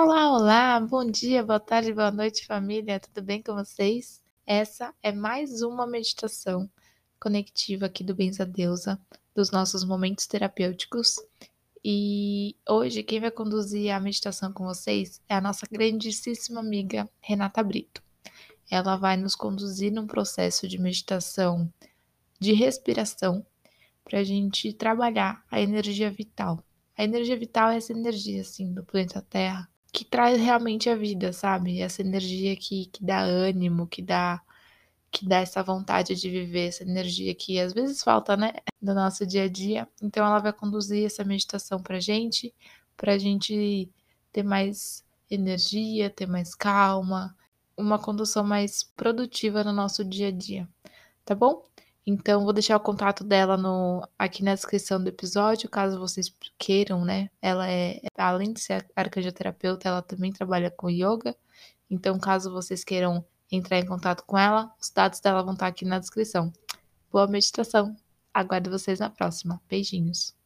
Olá, olá, bom dia, boa tarde, boa noite, família, tudo bem com vocês? Essa é mais uma meditação conectiva aqui do Benza Deusa, dos nossos momentos terapêuticos. E hoje quem vai conduzir a meditação com vocês é a nossa grandíssima amiga Renata Brito. Ela vai nos conduzir num processo de meditação de respiração para a gente trabalhar a energia vital. A energia vital é essa energia, assim, do planeta Terra, que traz realmente a vida, sabe? Essa energia que, que dá ânimo, que dá que dá essa vontade de viver, essa energia que às vezes falta, né, no nosso dia a dia. Então ela vai conduzir essa meditação pra gente, pra gente ter mais energia, ter mais calma, uma condução mais produtiva no nosso dia a dia, tá bom? Então, vou deixar o contato dela no, aqui na descrição do episódio, caso vocês queiram, né? Ela é, além de ser arcanjoterapeuta, ela também trabalha com yoga. Então, caso vocês queiram entrar em contato com ela, os dados dela vão estar aqui na descrição. Boa meditação! Aguardo vocês na próxima. Beijinhos!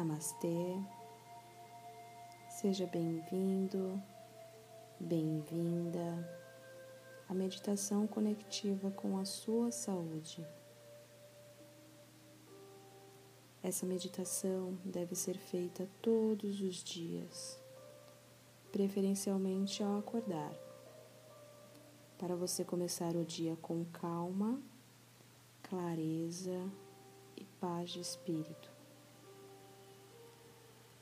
Namastê, seja bem-vindo, bem-vinda à meditação conectiva com a sua saúde. Essa meditação deve ser feita todos os dias, preferencialmente ao acordar, para você começar o dia com calma, clareza e paz de espírito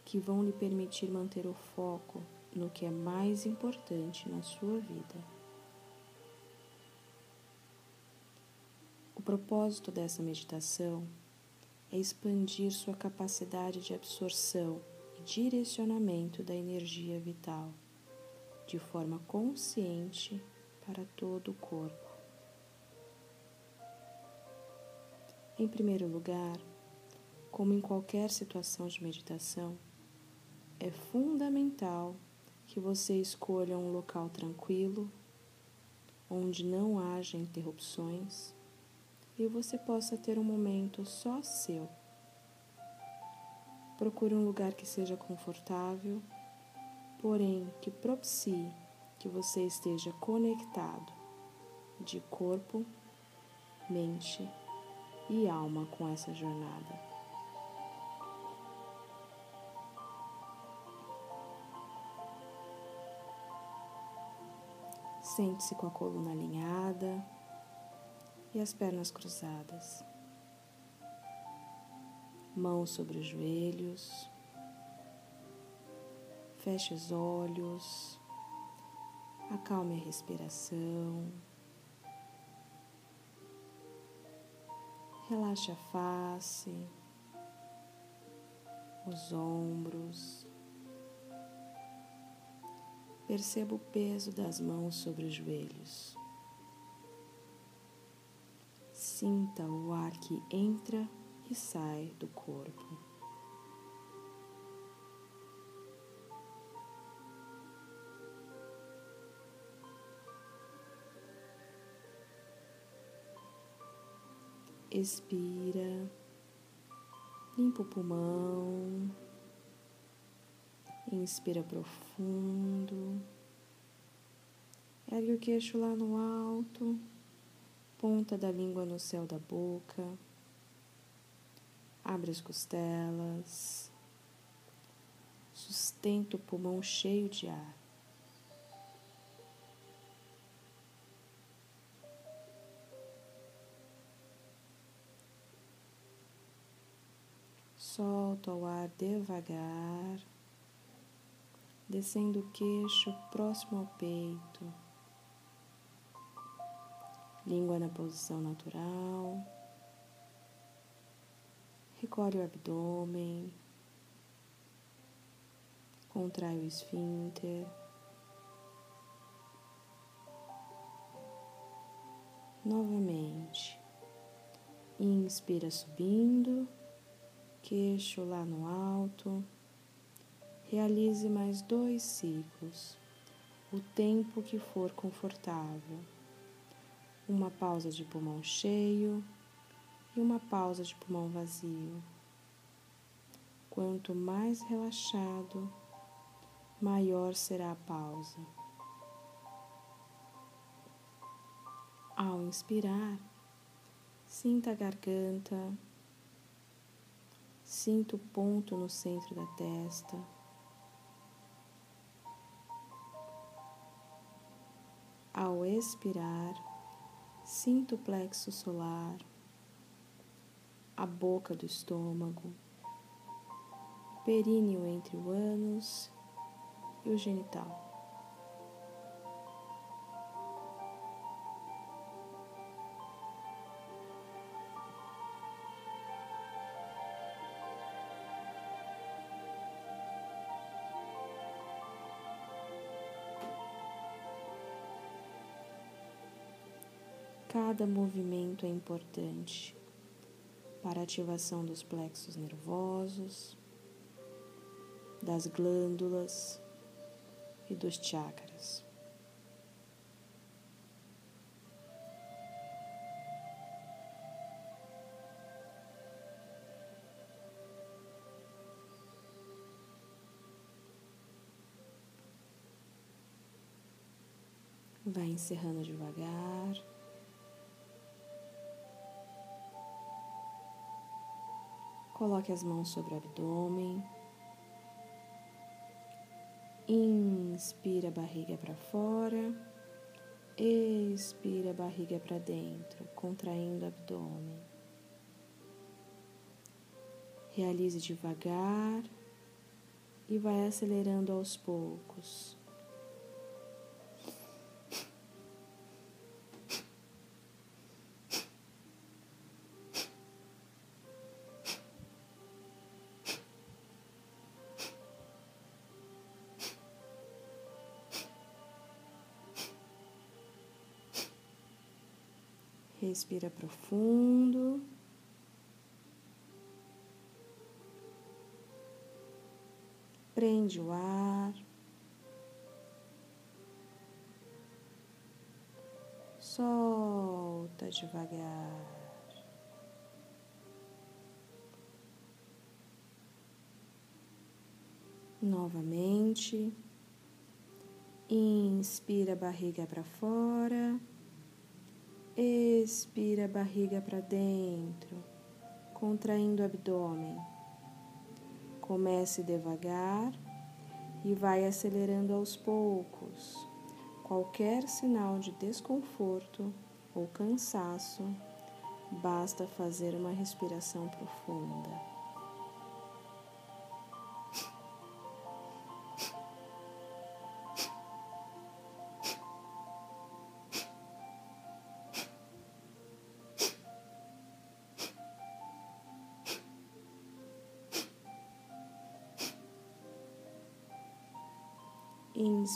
que vão lhe permitir manter o foco no que é mais importante na sua vida. O propósito dessa meditação é expandir sua capacidade de absorção e direcionamento da energia vital de forma consciente para todo o corpo. Em primeiro lugar, como em qualquer situação de meditação, é fundamental que você escolha um local tranquilo, onde não haja interrupções e você possa ter um momento só seu. Procure um lugar que seja confortável, porém que propicie que você esteja conectado de corpo, mente e alma com essa jornada. Sente-se com a coluna alinhada e as pernas cruzadas. Mãos sobre os joelhos. Feche os olhos. Acalme a respiração. Relaxe a face, os ombros. Perceba o peso das mãos sobre os joelhos. Sinta o ar que entra e sai do corpo. Expira, limpa o pulmão. Inspira profundo. Ergue o queixo lá no alto, ponta da língua no céu da boca. Abre as costelas. Sustenta o pulmão cheio de ar. Solta o ar devagar descendo o queixo próximo ao peito, língua na posição natural, recolhe o abdômen, contrai o esfíncter. Novamente, inspira subindo, queixo lá no alto. Realize mais dois ciclos, o tempo que for confortável. Uma pausa de pulmão cheio e uma pausa de pulmão vazio. Quanto mais relaxado, maior será a pausa. Ao inspirar, sinta a garganta, sinta o ponto no centro da testa. Ao expirar, sinta o plexo solar, a boca do estômago, períneo entre o ânus e o genital. Cada movimento é importante para a ativação dos plexos nervosos, das glândulas e dos chakras. Vai encerrando devagar. Coloque as mãos sobre o abdômen. Inspira a barriga para fora. Expira a barriga para dentro, contraindo o abdômen. Realize devagar e vai acelerando aos poucos. Respira profundo. Prende o ar. Solta devagar. Novamente. Inspira a barriga para fora. Expira a barriga para dentro, contraindo o abdômen. Comece devagar e vai acelerando aos poucos. Qualquer sinal de desconforto ou cansaço, basta fazer uma respiração profunda.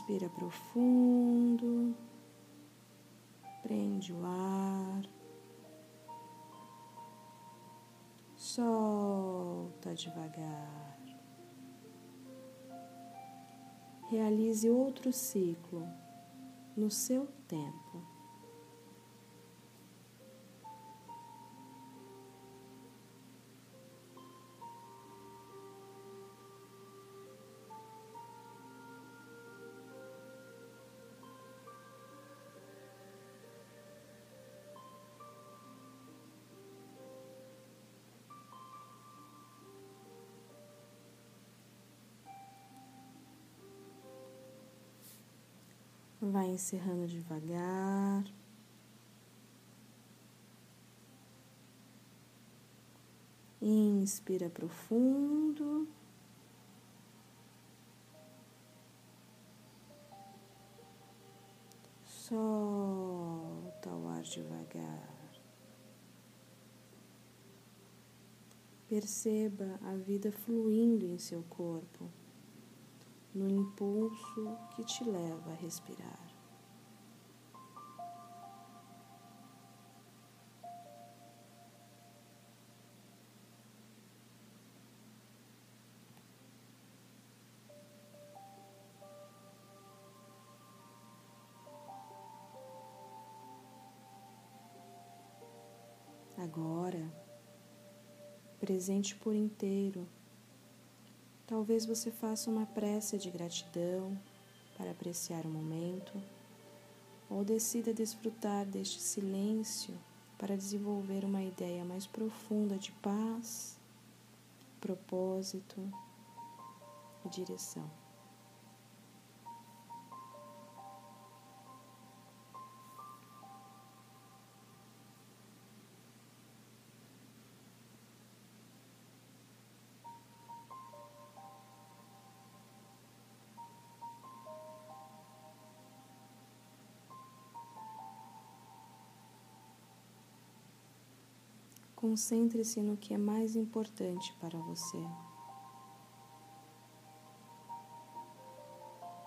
Inspira profundo, prende o ar, solta devagar. Realize outro ciclo no seu tempo. Vai encerrando devagar. Inspira profundo. Solta o ar devagar. Perceba a vida fluindo em seu corpo no impulso que te leva a respirar. Agora, presente por inteiro talvez você faça uma prece de gratidão para apreciar o momento ou decida desfrutar deste silêncio para desenvolver uma ideia mais profunda de paz, propósito e direção. Concentre-se no que é mais importante para você.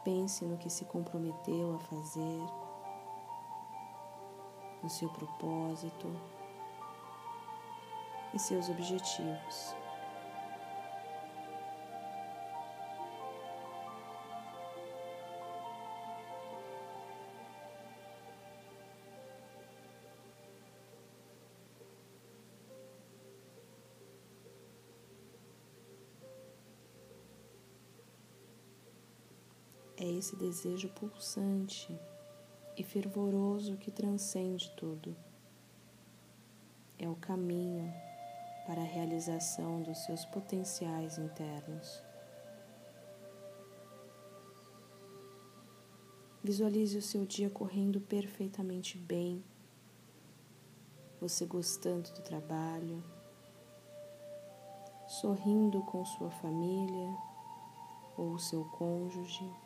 Pense no que se comprometeu a fazer, no seu propósito e seus objetivos. Esse desejo pulsante e fervoroso que transcende tudo. É o caminho para a realização dos seus potenciais internos. Visualize o seu dia correndo perfeitamente bem, você gostando do trabalho, sorrindo com sua família ou seu cônjuge.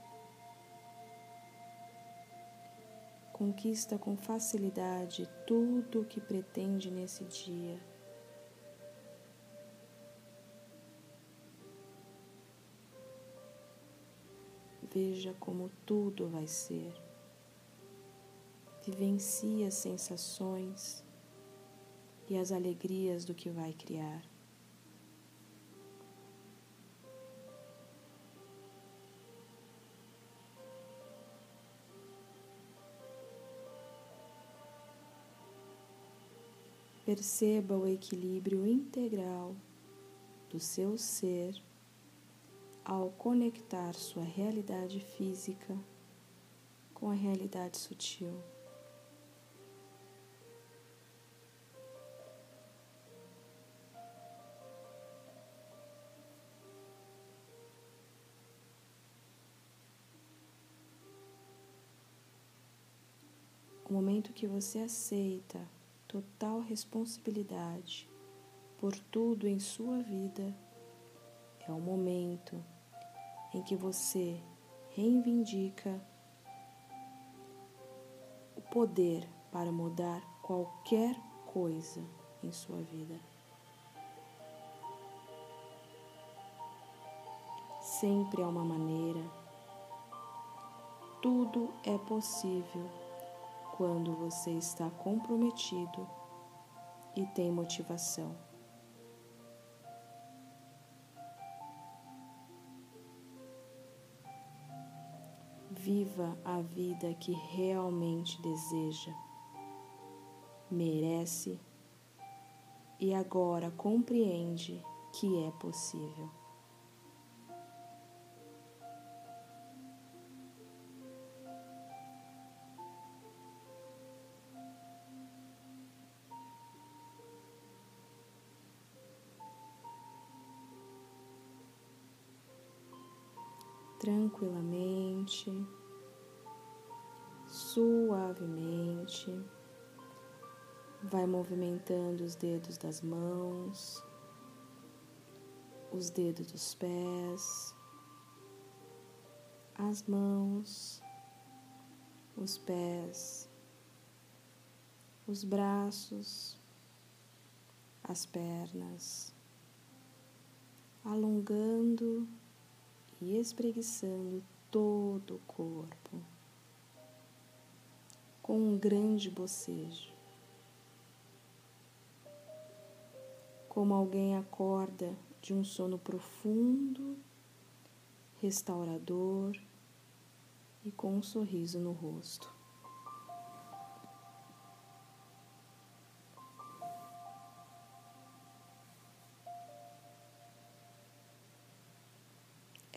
Conquista com facilidade tudo o que pretende nesse dia. Veja como tudo vai ser. Vivencie as sensações e as alegrias do que vai criar. Perceba o equilíbrio integral do seu ser ao conectar sua realidade física com a realidade sutil. O momento que você aceita total responsabilidade por tudo em sua vida, é o momento em que você reivindica o poder para mudar qualquer coisa em sua vida. Sempre há uma maneira, tudo é possível quando você está comprometido e tem motivação. Viva a vida que realmente deseja, merece e agora compreende que é possível. Tranquilamente, suavemente. Vai movimentando os dedos das mãos, os dedos dos pés, as mãos, os pés, os braços, as pernas, alongando e espreguiçando todo o corpo com um grande bocejo. Como alguém acorda de um sono profundo, restaurador e com um sorriso no rosto.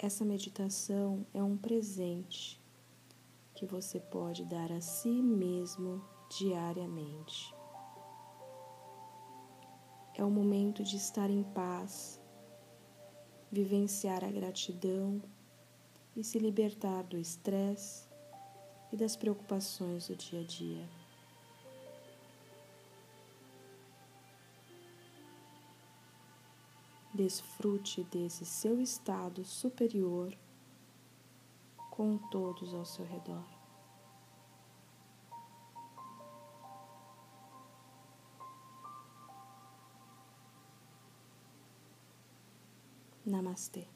Essa meditação é um presente que você pode dar a si mesmo diariamente. É o momento de estar em paz, vivenciar a gratidão e se libertar do estresse e das preocupações do dia a dia. Desfrute desse seu estado superior com todos ao seu redor. Namastê.